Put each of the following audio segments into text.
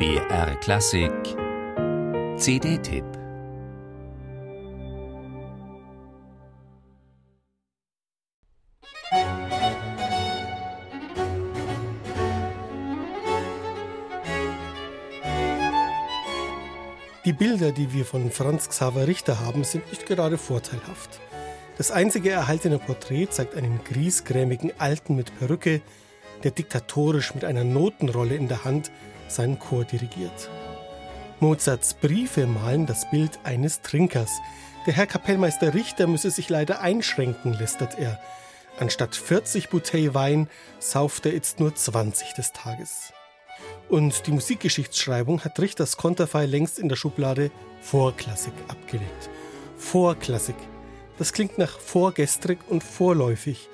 BR Klassik CD-Tipp Die Bilder, die wir von Franz Xaver Richter haben, sind nicht gerade vorteilhaft. Das einzige erhaltene Porträt zeigt einen griesgrämigen Alten mit Perücke, der diktatorisch mit einer Notenrolle in der Hand seinen Chor dirigiert. Mozarts Briefe malen das Bild eines Trinkers. Der Herr Kapellmeister Richter müsse sich leider einschränken, lästert er. Anstatt 40 Bouteille Wein sauft er jetzt nur 20 des Tages. Und die Musikgeschichtsschreibung hat Richters Konterfei längst in der Schublade Vorklassik abgelegt. Vorklassik. Das klingt nach vorgestrig und vorläufig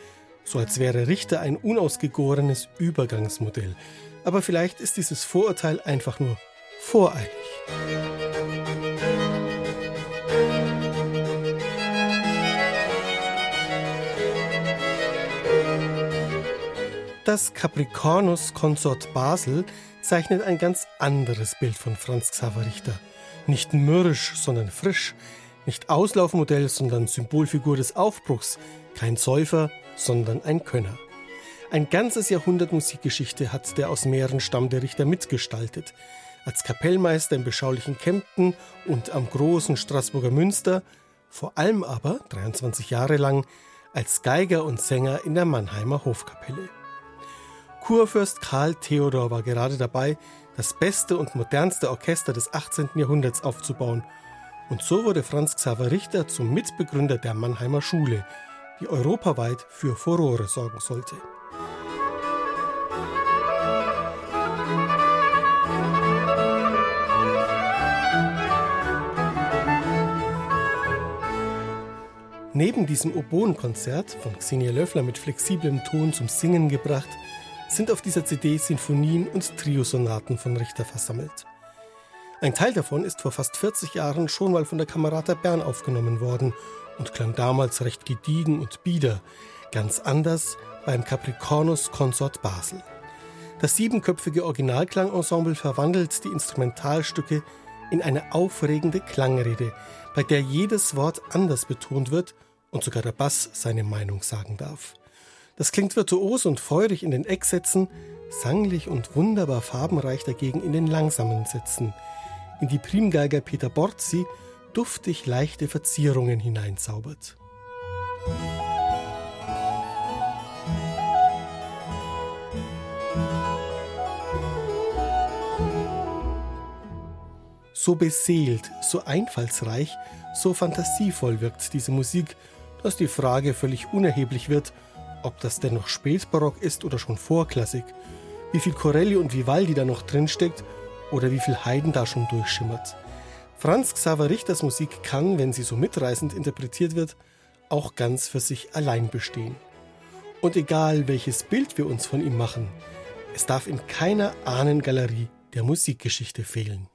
so als wäre Richter ein unausgegorenes Übergangsmodell. Aber vielleicht ist dieses Vorurteil einfach nur voreilig. Das Capricornus Consort Basel zeichnet ein ganz anderes Bild von Franz Xaver Richter. Nicht mürrisch, sondern frisch. Nicht Auslaufmodell, sondern Symbolfigur des Aufbruchs. Kein Säufer, sondern ein Könner. Ein ganzes Jahrhundert Musikgeschichte hat der aus Mähren stammende Richter mitgestaltet. Als Kapellmeister im beschaulichen Kempten und am großen Straßburger Münster, vor allem aber 23 Jahre lang als Geiger und Sänger in der Mannheimer Hofkapelle. Kurfürst Karl Theodor war gerade dabei, das beste und modernste Orchester des 18. Jahrhunderts aufzubauen. Und so wurde Franz Xaver Richter zum Mitbegründer der Mannheimer Schule, die europaweit für Furore sorgen sollte. Neben diesem Oboenkonzert, von Xenia Löffler mit flexiblem Ton zum Singen gebracht, sind auf dieser CD Sinfonien und Triosonaten von Richter versammelt. Ein Teil davon ist vor fast 40 Jahren schon mal von der Kamerata Bern aufgenommen worden und klang damals recht gediegen und bieder, ganz anders beim Capricornus Consort Basel. Das siebenköpfige Originalklangensemble verwandelt die Instrumentalstücke in eine aufregende Klangrede, bei der jedes Wort anders betont wird und sogar der Bass seine Meinung sagen darf. Das klingt virtuos und feurig in den Ecksätzen, sanglich und wunderbar farbenreich dagegen in den langsamen Sätzen. In die Primgeiger Peter Borzi duftig leichte Verzierungen hineinzaubert. So beseelt, so einfallsreich, so fantasievoll wirkt diese Musik, dass die Frage völlig unerheblich wird, ob das denn noch Spätbarock ist oder schon Vorklassik, wie viel Corelli und Vivaldi da noch drinsteckt oder wie viel Haydn da schon durchschimmert. Franz Xaver Richters Musik kann, wenn sie so mitreißend interpretiert wird, auch ganz für sich allein bestehen. Und egal welches Bild wir uns von ihm machen, es darf in keiner Ahnengalerie der Musikgeschichte fehlen.